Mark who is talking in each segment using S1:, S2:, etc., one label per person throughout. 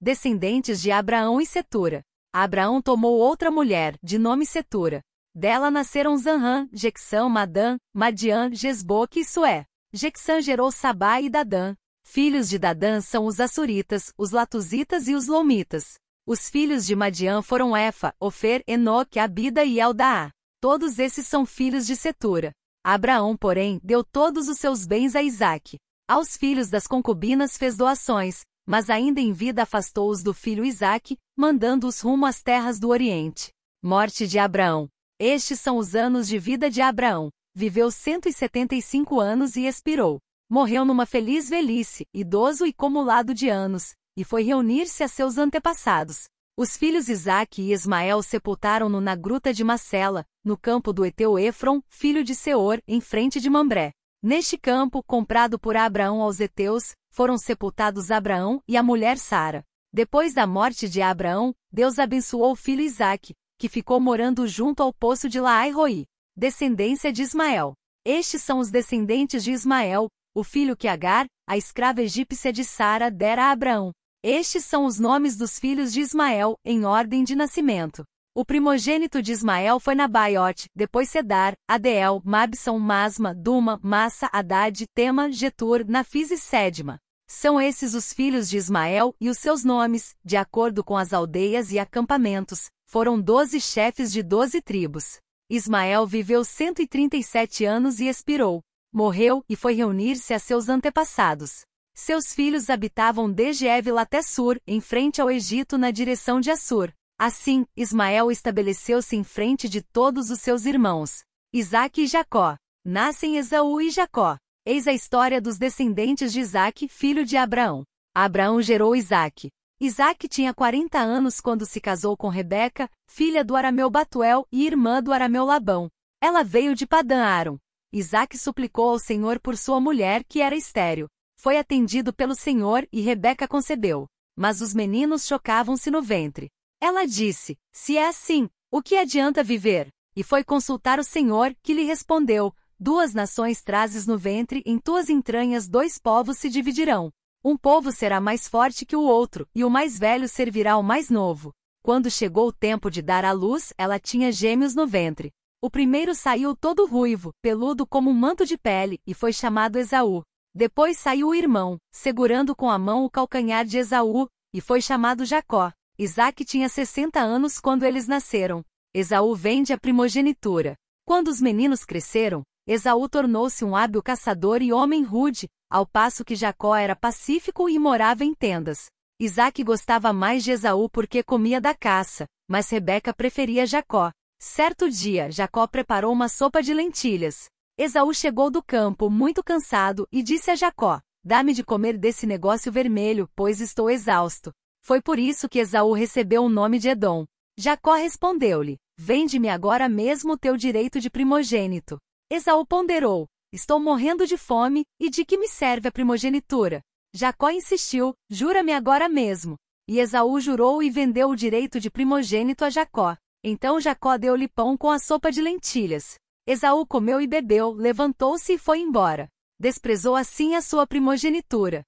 S1: descendentes de Abraão e Setura. Abraão tomou outra mulher, de nome Setura. Dela nasceram Zanrã, Jexã, Madã, Madian, Gesboque e Sué. Jexã gerou Sabá e Dadã. Filhos de Dadã são os Assuritas, os Latuzitas e os Lomitas. Os filhos de Madian foram Efa, Ofer, Enoque, Abida e Eldaá. Todos esses são filhos de Setura. Abraão, porém, deu todos os seus bens a Isaque. Aos filhos das concubinas fez doações, mas ainda em vida afastou-os do filho Isaque, mandando-os rumo às terras do Oriente. Morte de Abraão. Estes são os anos de vida de Abraão. Viveu 175 anos e expirou. Morreu numa feliz velhice, idoso e cumulado de anos, e foi reunir-se a seus antepassados. Os filhos Isaque e Ismael sepultaram-no na gruta de Macela, no campo do Eteu Efron, filho de Seor, em frente de Mambré. Neste campo, comprado por Abraão aos Eteus, foram sepultados Abraão e a mulher Sara. Depois da morte de Abraão, Deus abençoou o filho Isaque, que ficou morando junto ao poço de Laai-Roi, descendência de Ismael. Estes são os descendentes de Ismael, o filho que Agar, a escrava egípcia de Sara, dera a Abraão. Estes são os nomes dos filhos de Ismael, em ordem de nascimento. O primogênito de Ismael foi Nabaiote, depois Sedar, Adeel, Mabson, Masma, Duma, Massa, Haddad, Tema, Getur, Nafis e Sedma. São esses os filhos de Ismael, e os seus nomes, de acordo com as aldeias e acampamentos, foram doze chefes de doze tribos. Ismael viveu 137 anos e expirou. Morreu e foi reunir-se a seus antepassados. Seus filhos habitavam desde Évila até Sur, em frente ao Egito na direção de Assur. Assim, Ismael estabeleceu-se em frente de todos os seus irmãos. Isaque e Jacó. Nascem Esaú e Jacó. Eis a história dos descendentes de Isaque, filho de Abraão. Abraão gerou Isaque. Isaque tinha 40 anos quando se casou com Rebeca, filha do arameu Batuel e irmã do arameu Labão. Ela veio de Padã Aram. Isaque suplicou ao Senhor por sua mulher, que era estéril foi atendido pelo Senhor e Rebeca concebeu. Mas os meninos chocavam-se no ventre. Ela disse: Se é assim, o que adianta viver? E foi consultar o Senhor, que lhe respondeu: Duas nações trazes no ventre, em tuas entranhas dois povos se dividirão. Um povo será mais forte que o outro, e o mais velho servirá ao mais novo. Quando chegou o tempo de dar à luz, ela tinha gêmeos no ventre. O primeiro saiu todo ruivo, peludo como um manto de pele, e foi chamado Esaú. Depois saiu o irmão, segurando com a mão o calcanhar de Esaú, e foi chamado Jacó. Isaac tinha 60 anos quando eles nasceram. Esaú vende a primogenitura. Quando os meninos cresceram, Esaú tornou-se um hábil caçador e homem rude, ao passo que Jacó era pacífico e morava em tendas. Isaac gostava mais de Esaú porque comia da caça, mas Rebeca preferia Jacó. Certo dia, Jacó preparou uma sopa de lentilhas. Esaú chegou do campo muito cansado e disse a Jacó: Dá-me de comer desse negócio vermelho, pois estou exausto. Foi por isso que Esaú recebeu o nome de Edom. Jacó respondeu-lhe: Vende-me agora mesmo o teu direito de primogênito. Esaú ponderou: Estou morrendo de fome, e de que me serve a primogenitura? Jacó insistiu: Jura-me agora mesmo. E Esaú jurou e vendeu o direito de primogênito a Jacó. Então Jacó deu-lhe pão com a sopa de lentilhas. Esaú comeu e bebeu, levantou-se e foi embora. Desprezou assim a sua primogenitura.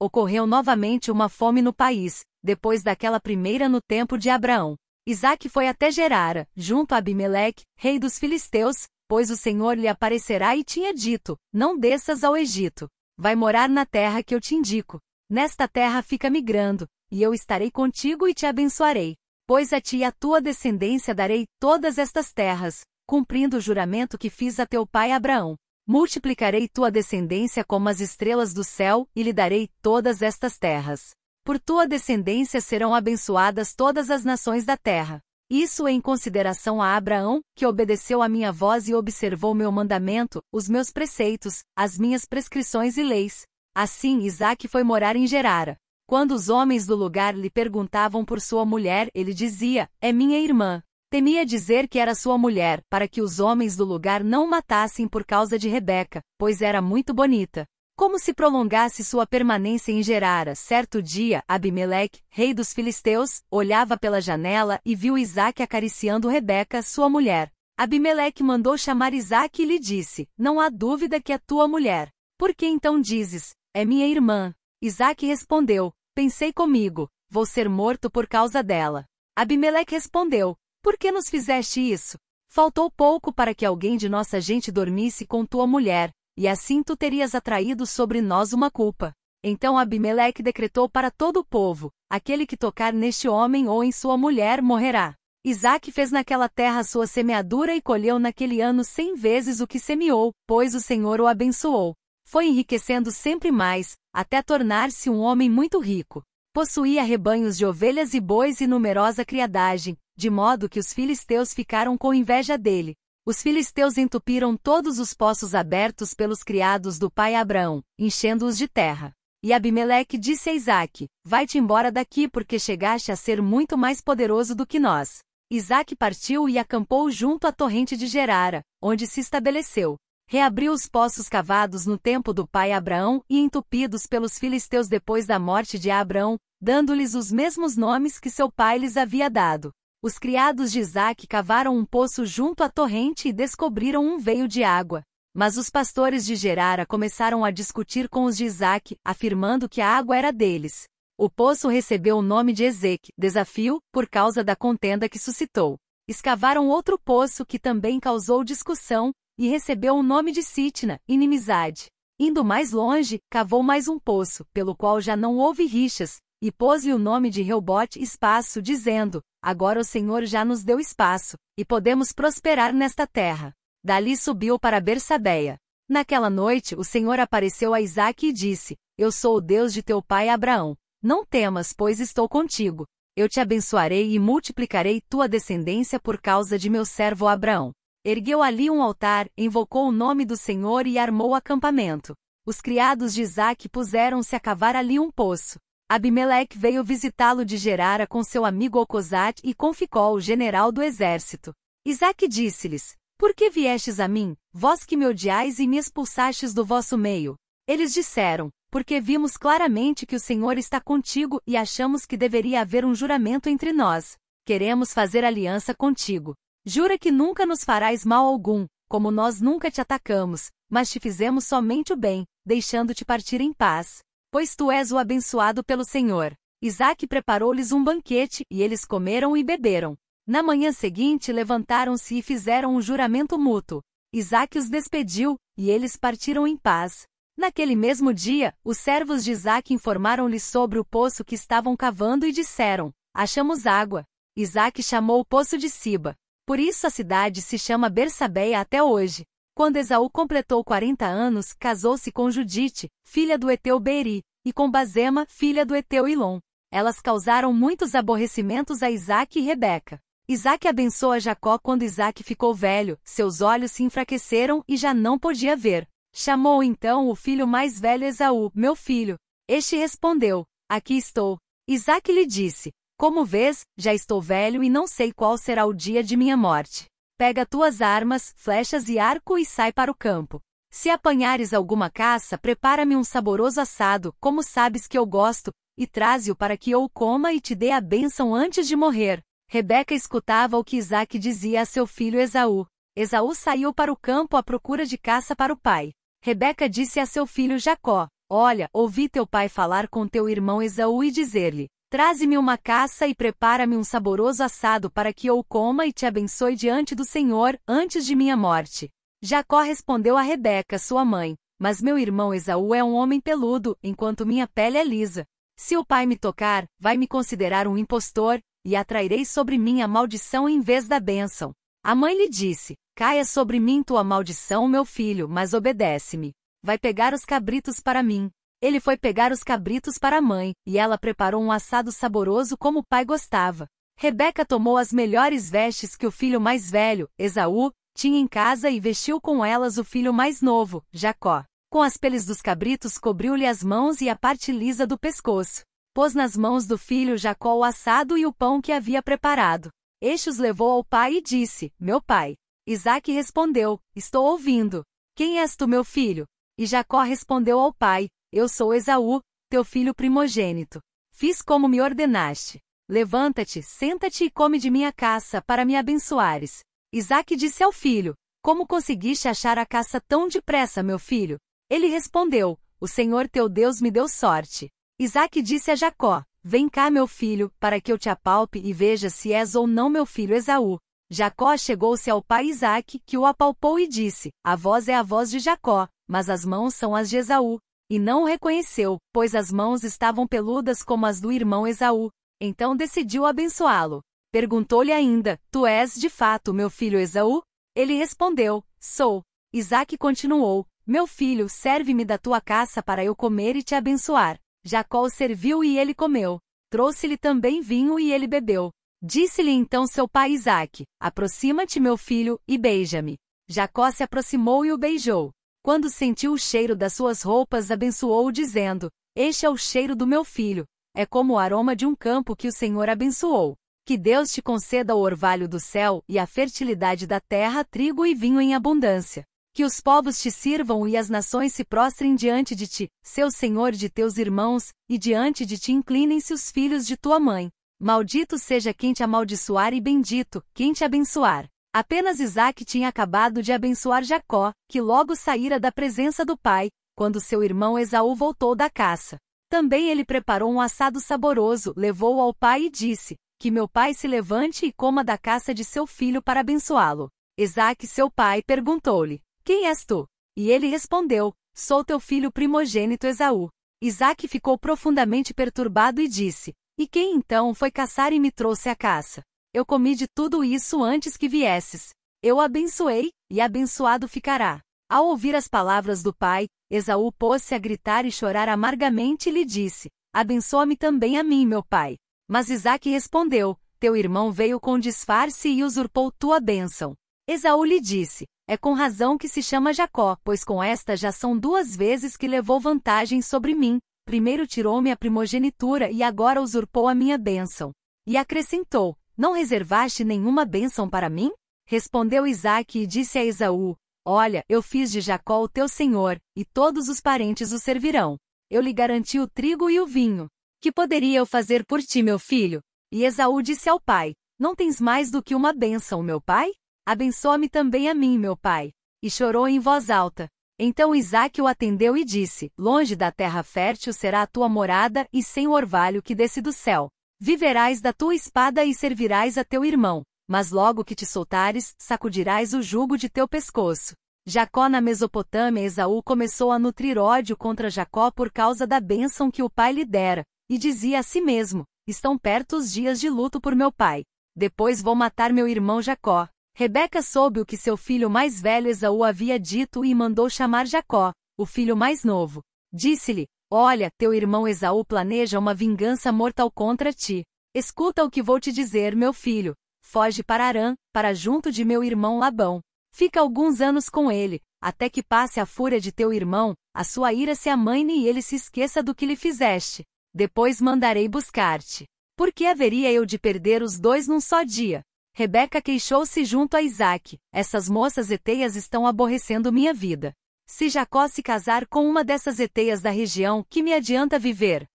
S1: Ocorreu novamente uma fome no país, depois daquela primeira no tempo de Abraão. Isaac foi até Gerara, junto a Abimeleque, rei dos filisteus, pois o Senhor lhe aparecerá e tinha dito: Não desças ao Egito. Vai morar na terra que eu te indico. Nesta terra fica migrando, e eu estarei contigo e te abençoarei. Pois a ti e a tua descendência darei todas estas terras, cumprindo o juramento que fiz a teu pai Abraão. Multiplicarei tua descendência como as estrelas do céu, e lhe darei todas estas terras. Por tua descendência serão abençoadas todas as nações da terra. Isso em consideração a Abraão, que obedeceu a minha voz e observou meu mandamento, os meus preceitos, as minhas prescrições e leis. Assim Isaac foi morar em Gerara. Quando os homens do lugar lhe perguntavam por sua mulher, ele dizia: É minha irmã. Temia dizer que era sua mulher, para que os homens do lugar não matassem por causa de Rebeca, pois era muito bonita. Como se prolongasse sua permanência em Gerara, certo dia, Abimeleque, rei dos filisteus, olhava pela janela e viu Isaac acariciando Rebeca, sua mulher. Abimeleque mandou chamar Isaac e lhe disse: Não há dúvida que é tua mulher. Por que então dizes: É minha irmã? Isaac respondeu: Pensei comigo, vou ser morto por causa dela. Abimeleque respondeu: Por que nos fizeste isso? Faltou pouco para que alguém de nossa gente dormisse com tua mulher, e assim tu terias atraído sobre nós uma culpa. Então Abimeleque decretou para todo o povo: aquele que tocar neste homem ou em sua mulher morrerá. Isaac fez naquela terra sua semeadura e colheu naquele ano cem vezes o que semeou, pois o Senhor o abençoou. Foi enriquecendo sempre mais, até tornar-se um homem muito rico. Possuía rebanhos de ovelhas e bois e numerosa criadagem, de modo que os filisteus ficaram com inveja dele. Os filisteus entupiram todos os poços abertos pelos criados do pai Abraão, enchendo-os de terra. E Abimeleque disse a Isaque: Vai-te embora daqui porque chegaste a ser muito mais poderoso do que nós. Isaque partiu e acampou junto à torrente de Gerara, onde se estabeleceu. Reabriu os poços cavados no tempo do pai Abraão e entupidos pelos filisteus depois da morte de Abraão, dando-lhes os mesmos nomes que seu pai lhes havia dado. Os criados de Isaque cavaram um poço junto à torrente e descobriram um veio de água. Mas os pastores de Gerara começaram a discutir com os de Isaque, afirmando que a água era deles. O poço recebeu o nome de Ezeque, desafio, por causa da contenda que suscitou. Escavaram outro poço que também causou discussão, e recebeu o nome de Sitna, inimizade. Indo mais longe, cavou mais um poço, pelo qual já não houve rixas, e pôs-lhe o nome de Reubote espaço, dizendo, agora o Senhor já nos deu espaço, e podemos prosperar nesta terra. Dali subiu para Bersabeia. Naquela noite o Senhor apareceu a Isaque e disse, Eu sou o Deus de teu pai Abraão. Não temas, pois estou contigo. Eu te abençoarei e multiplicarei tua descendência por causa de meu servo Abraão. Ergueu ali um altar, invocou o nome do Senhor e armou o acampamento. Os criados de Isaque puseram-se a cavar ali um poço. Abimeleque veio visitá-lo de Gerara com seu amigo Ocosate e com Ficol, general do exército. Isaque disse-lhes, Por que viestes a mim, vós que me odiais e me expulsastes do vosso meio? Eles disseram, Porque vimos claramente que o Senhor está contigo e achamos que deveria haver um juramento entre nós. Queremos fazer aliança contigo. Jura que nunca nos farás mal algum, como nós nunca te atacamos, mas te fizemos somente o bem, deixando-te partir em paz pois tu és o abençoado pelo Senhor. Isaac preparou-lhes um banquete, e eles comeram e beberam. Na manhã seguinte levantaram-se e fizeram um juramento mútuo. Isaac os despediu, e eles partiram em paz. Naquele mesmo dia, os servos de Isaac informaram-lhe sobre o poço que estavam cavando e disseram: Achamos água. Isaac chamou o poço de Siba. Por isso a cidade se chama Bersabeia até hoje. Quando Esaú completou 40 anos, casou-se com Judite, filha do Eteu Beeri, e com Bazema, filha do Eteu Ilom. Elas causaram muitos aborrecimentos a Isaac e Rebeca. Isaac abençoa Jacó quando Isaac ficou velho, seus olhos se enfraqueceram e já não podia ver. Chamou então o filho mais velho Esaú, meu filho. Este respondeu: Aqui estou. Isaac lhe disse: Como vês, já estou velho e não sei qual será o dia de minha morte. Pega tuas armas, flechas e arco e sai para o campo. Se apanhares alguma caça, prepara-me um saboroso assado, como sabes que eu gosto, e traze-o para que eu o coma e te dê a bênção antes de morrer. Rebeca escutava o que Isaac dizia a seu filho Esaú. Esaú saiu para o campo à procura de caça para o pai. Rebeca disse a seu filho Jacó: Olha, ouvi teu pai falar com teu irmão Esaú e dizer-lhe: Traze-me uma caça e prepara-me um saboroso assado para que eu coma e te abençoe diante do Senhor, antes de minha morte. Jacó respondeu a Rebeca, sua mãe, mas meu irmão Esaú é um homem peludo, enquanto minha pele é lisa. Se o pai me tocar, vai me considerar um impostor, e atrairei sobre mim a maldição em vez da bênção. A mãe lhe disse, caia sobre mim tua maldição, meu filho, mas obedece-me. Vai pegar os cabritos para mim, ele foi pegar os cabritos para a mãe, e ela preparou um assado saboroso como o pai gostava. Rebeca tomou as melhores vestes que o filho mais velho, Esaú, tinha em casa e vestiu com elas o filho mais novo, Jacó. Com as peles dos cabritos cobriu-lhe as mãos e a parte lisa do pescoço. Pôs nas mãos do filho Jacó o assado e o pão que havia preparado. Este os levou ao pai e disse: Meu pai. Isaque respondeu: Estou ouvindo. Quem és tu, meu filho? E Jacó respondeu ao pai: eu sou Esaú, teu filho primogênito. Fiz como me ordenaste. Levanta-te, senta-te e come de minha caça, para me abençoares. Isaque disse ao filho: Como conseguiste achar a caça tão depressa, meu filho? Ele respondeu: O Senhor teu Deus me deu sorte. Isaac disse a Jacó: Vem cá, meu filho, para que eu te apalpe e veja se és ou não meu filho Esaú. Jacó chegou-se ao pai Isaac, que o apalpou e disse: A voz é a voz de Jacó, mas as mãos são as de Esaú. E não o reconheceu, pois as mãos estavam peludas como as do irmão Esaú. Então decidiu abençoá-lo. Perguntou-lhe ainda: Tu és, de fato, meu filho Esaú? Ele respondeu: Sou. Isaac continuou: Meu filho, serve-me da tua caça para eu comer e te abençoar. Jacó o serviu e ele comeu. Trouxe-lhe também vinho e ele bebeu. Disse-lhe então seu pai Isaac: Aproxima-te, meu filho, e beija-me. Jacó se aproximou e o beijou. Quando sentiu o cheiro das suas roupas, abençoou-o, dizendo: Este é o cheiro do meu filho. É como o aroma de um campo que o Senhor abençoou. Que Deus te conceda o orvalho do céu e a fertilidade da terra, trigo e vinho em abundância. Que os povos te sirvam e as nações se prostrem diante de ti, seu Senhor de teus irmãos, e diante de ti inclinem-se os filhos de tua mãe. Maldito seja quem te amaldiçoar e bendito, quem te abençoar. Apenas Isaac tinha acabado de abençoar Jacó, que logo saíra da presença do pai, quando seu irmão Esaú voltou da caça. Também ele preparou um assado saboroso, levou-o ao pai e disse: Que meu pai se levante e coma da caça de seu filho para abençoá-lo. Isaac, seu pai, perguntou-lhe: Quem és tu? E ele respondeu: Sou teu filho primogênito Esaú. Isaac ficou profundamente perturbado e disse: e quem então foi caçar e me trouxe a caça? Eu comi de tudo isso antes que viesses. Eu abençoei, e abençoado ficará. Ao ouvir as palavras do pai, Esaú pôs-se a gritar e chorar amargamente e lhe disse: Abençoa-me também a mim, meu pai. Mas Isaque respondeu: Teu irmão veio com disfarce e usurpou tua bênção. Esaú lhe disse: É com razão que se chama Jacó, pois com esta já são duas vezes que levou vantagem sobre mim, primeiro tirou-me a primogenitura e agora usurpou a minha bênção. E acrescentou: Não reservaste nenhuma bênção para mim? Respondeu Isaque e disse a Esaú: Olha, eu fiz de Jacó o teu senhor, e todos os parentes o servirão. Eu lhe garanti o trigo e o vinho. Que poderia eu fazer por ti, meu filho? E Esaú disse ao pai: Não tens mais do que uma bênção, meu pai? Abençoa-me também a mim, meu pai. E chorou em voz alta. Então Isaque o atendeu e disse: Longe da terra fértil será a tua morada, e sem o orvalho que desce do céu. Viverás da tua espada e servirás a teu irmão. Mas logo que te soltares, sacudirás o jugo de teu pescoço. Jacó na Mesopotâmia Esaú começou a nutrir ódio contra Jacó por causa da bênção que o pai lhe dera, e dizia a si mesmo: Estão perto os dias de luto por meu pai. Depois vou matar meu irmão Jacó. Rebeca soube o que seu filho mais velho Esaú havia dito e mandou chamar Jacó, o filho mais novo. Disse-lhe: Olha, teu irmão Esaú planeja uma vingança mortal contra ti. Escuta o que vou te dizer, meu filho. Foge para Arã, para junto de meu irmão Labão. Fica alguns anos com ele, até que passe a fúria de teu irmão, a sua ira se amaine e ele se esqueça do que lhe fizeste. Depois mandarei buscar-te. Por que haveria eu de perder os dois num só dia? Rebeca queixou-se junto a Isaac: Essas moças eteias estão aborrecendo minha vida. Se Jacó se casar com uma dessas eteias da região, que me adianta viver?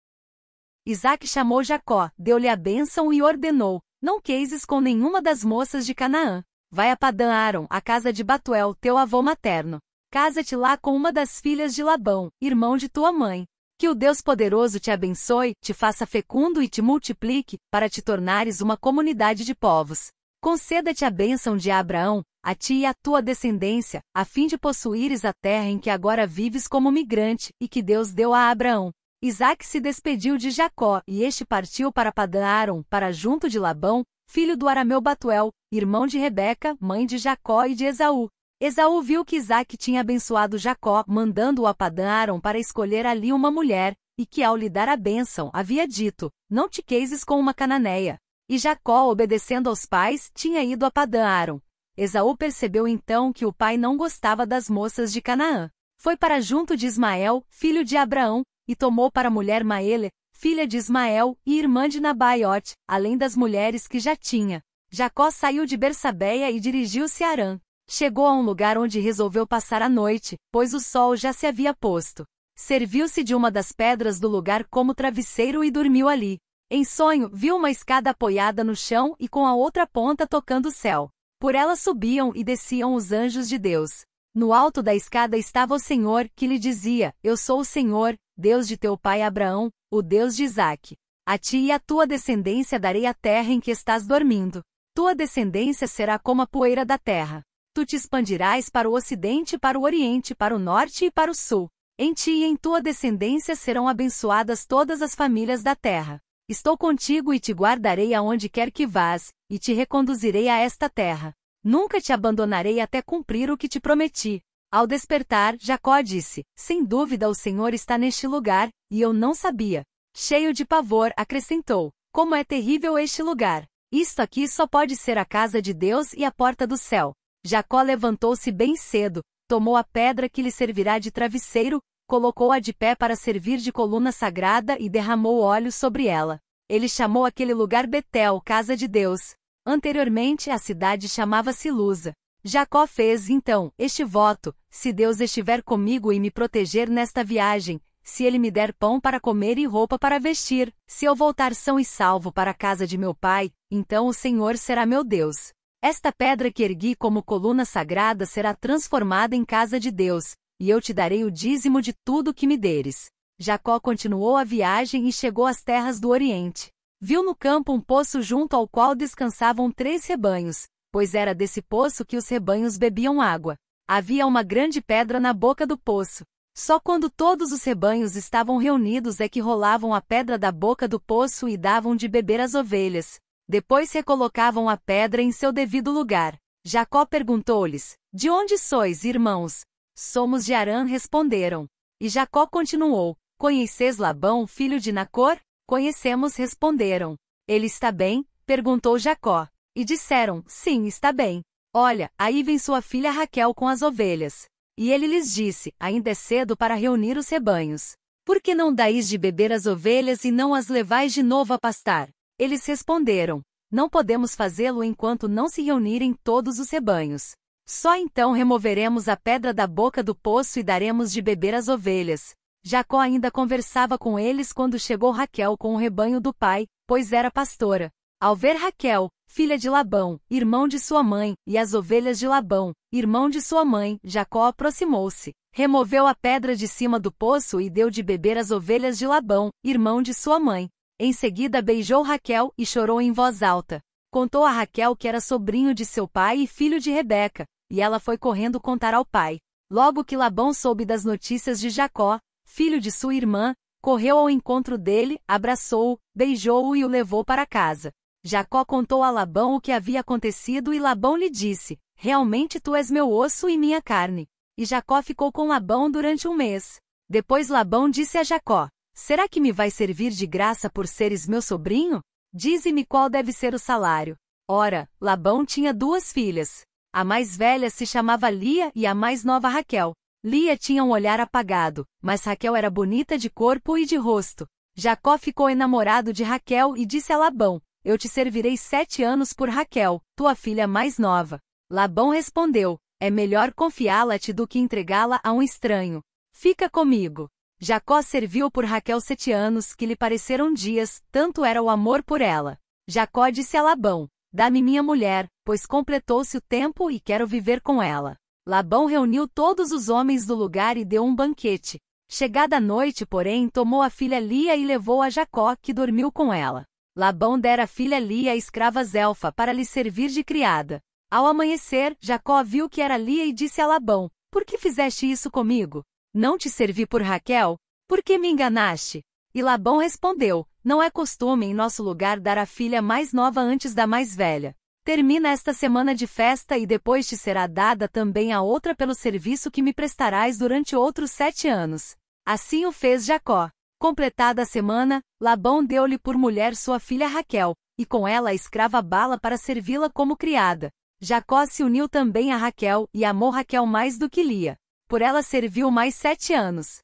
S1: Isaac chamou Jacó, deu-lhe a bênção e ordenou: Não queises com nenhuma das moças de Canaã. Vai a Padã Aron, a casa de Batuel, teu avô materno. Casa-te lá com uma das filhas de Labão, irmão de tua mãe. Que o Deus poderoso te abençoe, te faça fecundo e te multiplique, para te tornares uma comunidade de povos. Conceda-te a bênção de Abraão, a ti e à tua descendência, a fim de possuíres a terra em que agora vives como migrante, e que Deus deu a Abraão. Isaac se despediu de Jacó, e este partiu para Padã Aron, para junto de Labão, filho do arameu Batuel, irmão de Rebeca, mãe de Jacó e de Esaú. Esaú viu que Isaac tinha abençoado Jacó, mandando-o a Padã Aron para escolher ali uma mulher, e que ao lhe dar a bênção, havia dito, não te queises com uma cananeia. E Jacó, obedecendo aos pais, tinha ido a Padã Aron. Esaú percebeu então que o pai não gostava das moças de Canaã. Foi para junto de Ismael, filho de Abraão, e tomou para mulher Maele, filha de Ismael, e irmã de Nabaiote, além das mulheres que já tinha. Jacó saiu de Bersabeia e dirigiu-se a Arã. Chegou a um lugar onde resolveu passar a noite, pois o sol já se havia posto. Serviu-se de uma das pedras do lugar como travesseiro e dormiu ali. Em sonho, viu uma escada apoiada no chão e com a outra ponta tocando o céu. Por ela subiam e desciam os anjos de Deus. No alto da escada estava o Senhor, que lhe dizia: Eu sou o Senhor, Deus de teu pai Abraão, o Deus de Isaque. A ti e à tua descendência darei a terra em que estás dormindo. Tua descendência será como a poeira da terra. Tu te expandirás para o ocidente, para o oriente, para o norte e para o sul. Em ti e em tua descendência serão abençoadas todas as famílias da terra. Estou contigo e te guardarei aonde quer que vás, e te reconduzirei a esta terra. Nunca te abandonarei até cumprir o que te prometi. Ao despertar, Jacó disse: Sem dúvida o Senhor está neste lugar, e eu não sabia. Cheio de pavor, acrescentou: Como é terrível este lugar! Isto aqui só pode ser a casa de Deus e a porta do céu. Jacó levantou-se bem cedo, tomou a pedra que lhe servirá de travesseiro, colocou-a de pé para servir de coluna sagrada e derramou óleo sobre ela. Ele chamou aquele lugar Betel, casa de Deus. Anteriormente a cidade chamava-se Lusa. Jacó fez, então, este voto: se Deus estiver comigo e me proteger nesta viagem, se ele me der pão para comer e roupa para vestir, se eu voltar são e salvo para a casa de meu pai, então o Senhor será meu Deus. Esta pedra que ergui como coluna sagrada será transformada em casa de Deus, e eu te darei o dízimo de tudo que me deres. Jacó continuou a viagem e chegou às terras do Oriente. Viu no campo um poço junto ao qual descansavam três rebanhos, pois era desse poço que os rebanhos bebiam água. Havia uma grande pedra na boca do poço. Só quando todos os rebanhos estavam reunidos é que rolavam a pedra da boca do poço e davam de beber às ovelhas. Depois recolocavam a pedra em seu devido lugar. Jacó perguntou-lhes: De onde sois, irmãos? Somos de Arã, responderam. E Jacó continuou: Conheces Labão, filho de Nacor? Conhecemos, responderam. Ele está bem? perguntou Jacó. E disseram: Sim, está bem. Olha, aí vem sua filha Raquel com as ovelhas. E ele lhes disse: Ainda é cedo para reunir os rebanhos. Por que não dais de beber as ovelhas e não as levais de novo a pastar? Eles responderam: Não podemos fazê-lo enquanto não se reunirem todos os rebanhos. Só então removeremos a pedra da boca do poço e daremos de beber às ovelhas. Jacó ainda conversava com eles quando chegou Raquel com o rebanho do pai, pois era pastora. Ao ver Raquel, filha de Labão, irmão de sua mãe, e as ovelhas de Labão, irmão de sua mãe, Jacó aproximou-se, removeu a pedra de cima do poço e deu de beber às ovelhas de Labão, irmão de sua mãe. Em seguida beijou Raquel e chorou em voz alta. Contou a Raquel que era sobrinho de seu pai e filho de Rebeca, e ela foi correndo contar ao pai. Logo que Labão soube das notícias de Jacó, filho de sua irmã, correu ao encontro dele, abraçou-o, beijou-o e o levou para casa. Jacó contou a Labão o que havia acontecido e Labão lhe disse: Realmente tu és meu osso e minha carne. E Jacó ficou com Labão durante um mês. Depois Labão disse a Jacó: Será que me vai servir de graça por seres meu sobrinho? Dize-me qual deve ser o salário. Ora, Labão tinha duas filhas. A mais velha se chamava Lia e a mais nova Raquel. Lia tinha um olhar apagado, mas Raquel era bonita de corpo e de rosto. Jacó ficou enamorado de Raquel e disse a Labão: Eu te servirei sete anos por Raquel, tua filha mais nova. Labão respondeu: É melhor confiá-la-te do que entregá-la a um estranho. Fica comigo. Jacó serviu por Raquel sete anos, que lhe pareceram dias, tanto era o amor por ela. Jacó disse a Labão: Dá-me minha mulher, pois completou-se o tempo e quero viver com ela. Labão reuniu todos os homens do lugar e deu um banquete. Chegada a noite, porém, tomou a filha Lia e levou a Jacó, que dormiu com ela. Labão dera a filha Lia à escrava Zelfa para lhe servir de criada. Ao amanhecer, Jacó viu que era Lia e disse a Labão: Por que fizeste isso comigo? Não te servi por Raquel? Por que me enganaste? E Labão respondeu: Não é costume em nosso lugar dar a filha mais nova antes da mais velha. Termina esta semana de festa e depois te será dada também a outra pelo serviço que me prestarás durante outros sete anos. Assim o fez Jacó. Completada a semana, Labão deu-lhe por mulher sua filha Raquel, e com ela a escrava Bala para servi-la como criada. Jacó se uniu também a Raquel e amou Raquel mais do que Lia. Por ela serviu mais sete anos.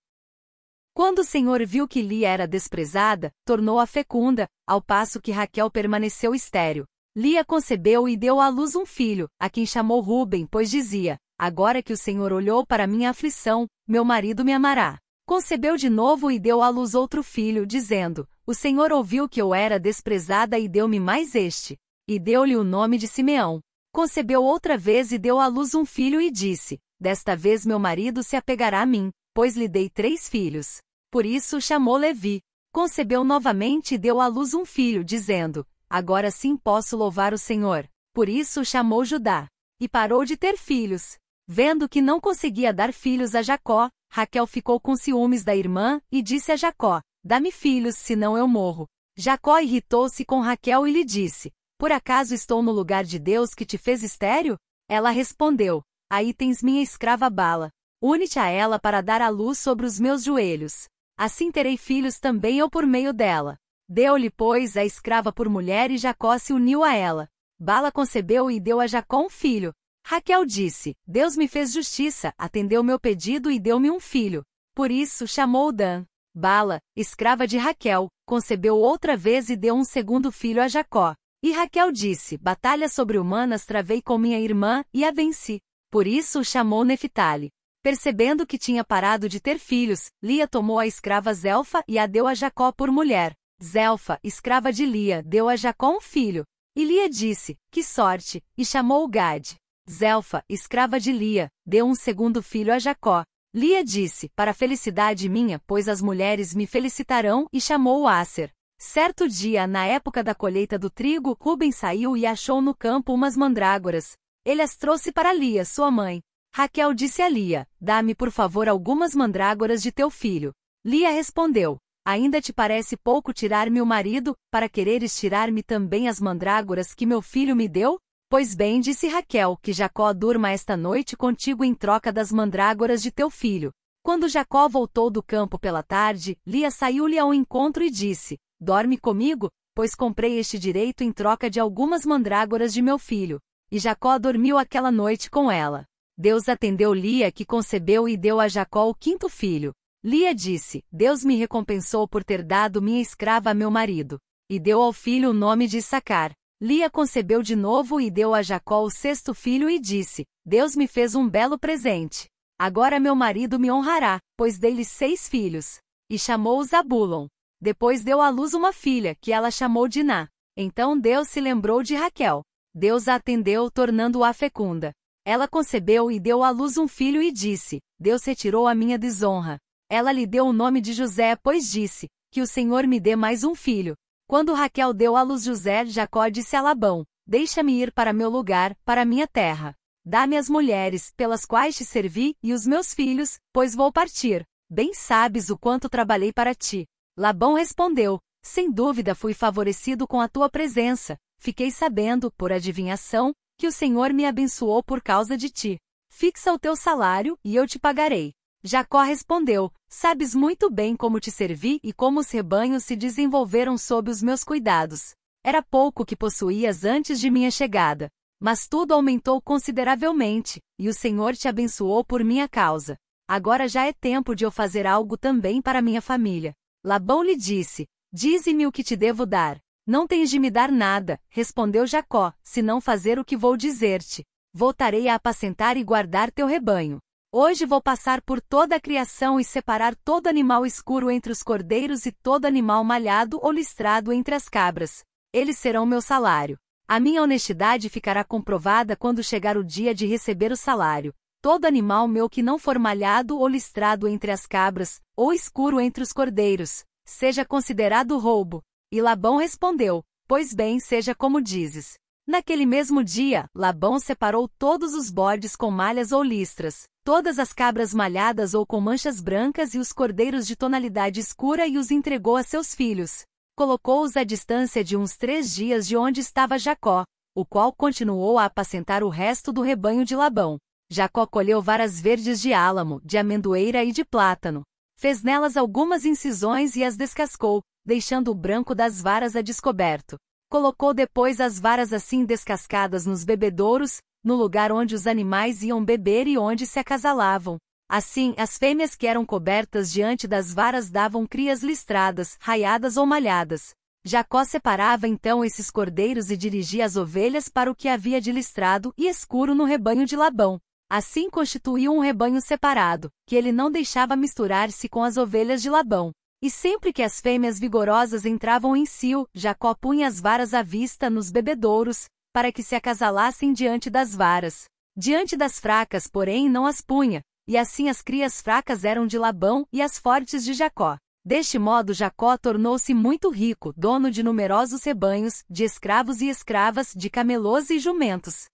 S1: Quando o Senhor viu que Lia era desprezada, tornou-a fecunda, ao passo que Raquel permaneceu estéril. Lia concebeu e deu à luz um filho, a quem chamou Ruben, pois dizia: Agora que o Senhor olhou para minha aflição, meu marido me amará. Concebeu de novo e deu à luz outro filho, dizendo: O Senhor ouviu que eu era desprezada e deu-me mais este. E deu-lhe o nome de Simeão. Concebeu outra vez e deu à luz um filho e disse: Desta vez meu marido se apegará a mim, pois lhe dei três filhos. Por isso chamou Levi. Concebeu novamente e deu à luz um filho, dizendo: Agora sim posso louvar o Senhor. Por isso chamou Judá. E parou de ter filhos. Vendo que não conseguia dar filhos a Jacó, Raquel ficou com ciúmes da irmã e disse a Jacó: Dá-me filhos, senão eu morro. Jacó irritou-se com Raquel e lhe disse: Por acaso estou no lugar de Deus que te fez estéreo? Ela respondeu: Aí tens minha escrava Bala. Une-te a ela para dar a luz sobre os meus joelhos. Assim terei filhos também eu por meio dela. Deu-lhe, pois, a escrava por mulher e Jacó se uniu a ela. Bala concebeu e deu a Jacó um filho. Raquel disse: Deus me fez justiça, atendeu meu pedido e deu-me um filho. Por isso chamou Dan. Bala, escrava de Raquel, concebeu outra vez e deu um segundo filho a Jacó. E Raquel disse: Batalha sobre-humanas travei com minha irmã e a venci. Por isso o chamou Neftali. Percebendo que tinha parado de ter filhos, Lia tomou a escrava Zelfa e a deu a Jacó por mulher. Zelfa, escrava de Lia, deu a Jacó um filho. E Lia disse: Que sorte! E chamou Gad. Zelfa, escrava de Lia, deu um segundo filho a Jacó. Lia disse: Para felicidade minha, pois as mulheres me felicitarão, e chamou Aser. Certo dia, na época da colheita do trigo, Ruben saiu e achou no campo umas mandrágoras. Ele as trouxe para Lia, sua mãe. Raquel disse a Lia: Dá-me por favor algumas mandrágoras de teu filho. Lia respondeu: Ainda te parece pouco tirar-me o marido, para quereres tirar-me também as mandrágoras que meu filho me deu? Pois bem, disse Raquel, que Jacó durma esta noite contigo em troca das mandrágoras de teu filho. Quando Jacó voltou do campo pela tarde, Lia saiu-lhe ao encontro e disse: Dorme comigo, pois comprei este direito em troca de algumas mandrágoras de meu filho. E Jacó dormiu aquela noite com ela. Deus atendeu Lia, que concebeu e deu a Jacó o quinto filho. Lia disse: Deus me recompensou por ter dado minha escrava a meu marido. E deu ao filho o nome de Issacar. Lia concebeu de novo e deu a Jacó o sexto filho e disse: Deus me fez um belo presente. Agora meu marido me honrará, pois dei-lhe seis filhos. E chamou Zabulon. Depois deu à luz uma filha, que ela chamou Diná. Então Deus se lembrou de Raquel. Deus a atendeu, tornando-a fecunda. Ela concebeu e deu à luz um filho e disse: Deus retirou a minha desonra. Ela lhe deu o nome de José, pois disse: Que o Senhor me dê mais um filho. Quando Raquel deu à luz José, Jacó disse a Labão: Deixa-me ir para meu lugar, para minha terra. Dá-me as mulheres, pelas quais te servi, e os meus filhos, pois vou partir. Bem sabes o quanto trabalhei para ti. Labão respondeu: Sem dúvida fui favorecido com a tua presença. Fiquei sabendo, por adivinhação, que o Senhor me abençoou por causa de ti. Fixa o teu salário, e eu te pagarei. Jacó respondeu: Sabes muito bem como te servi e como os rebanhos se desenvolveram sob os meus cuidados. Era pouco que possuías antes de minha chegada. Mas tudo aumentou consideravelmente, e o Senhor te abençoou por minha causa. Agora já é tempo de eu fazer algo também para minha família. Labão lhe disse: Dize-me o que te devo dar. Não tens de me dar nada, respondeu Jacó, se não fazer o que vou dizer-te. Voltarei a apacentar e guardar teu rebanho. Hoje vou passar por toda a criação e separar todo animal escuro entre os cordeiros e todo animal malhado ou listrado entre as cabras. Eles serão meu salário. A minha honestidade ficará comprovada quando chegar o dia de receber o salário. Todo animal meu que não for malhado ou listrado entre as cabras, ou escuro entre os cordeiros, seja considerado roubo. E Labão respondeu: Pois bem, seja como dizes. Naquele mesmo dia, Labão separou todos os bodes com malhas ou listras, todas as cabras malhadas ou com manchas brancas e os cordeiros de tonalidade escura e os entregou a seus filhos. Colocou-os à distância de uns três dias de onde estava Jacó, o qual continuou a apacentar o resto do rebanho de Labão. Jacó colheu varas verdes de álamo, de amendoeira e de plátano. Fez nelas algumas incisões e as descascou, deixando o branco das varas a descoberto. Colocou depois as varas assim descascadas nos bebedouros, no lugar onde os animais iam beber e onde se acasalavam. Assim, as fêmeas que eram cobertas diante das varas davam crias listradas, raiadas ou malhadas. Jacó separava então esses cordeiros e dirigia as ovelhas para o que havia de listrado e escuro no rebanho de Labão. Assim constituiu um rebanho separado, que ele não deixava misturar-se com as ovelhas de Labão. E sempre que as fêmeas vigorosas entravam em cio, Jacó punha as varas à vista nos bebedouros, para que se acasalassem diante das varas. Diante das fracas, porém, não as punha, e assim as crias fracas eram de Labão e as fortes de Jacó. Deste modo Jacó tornou-se muito rico, dono de numerosos rebanhos, de escravos e escravas, de camelôs e jumentos.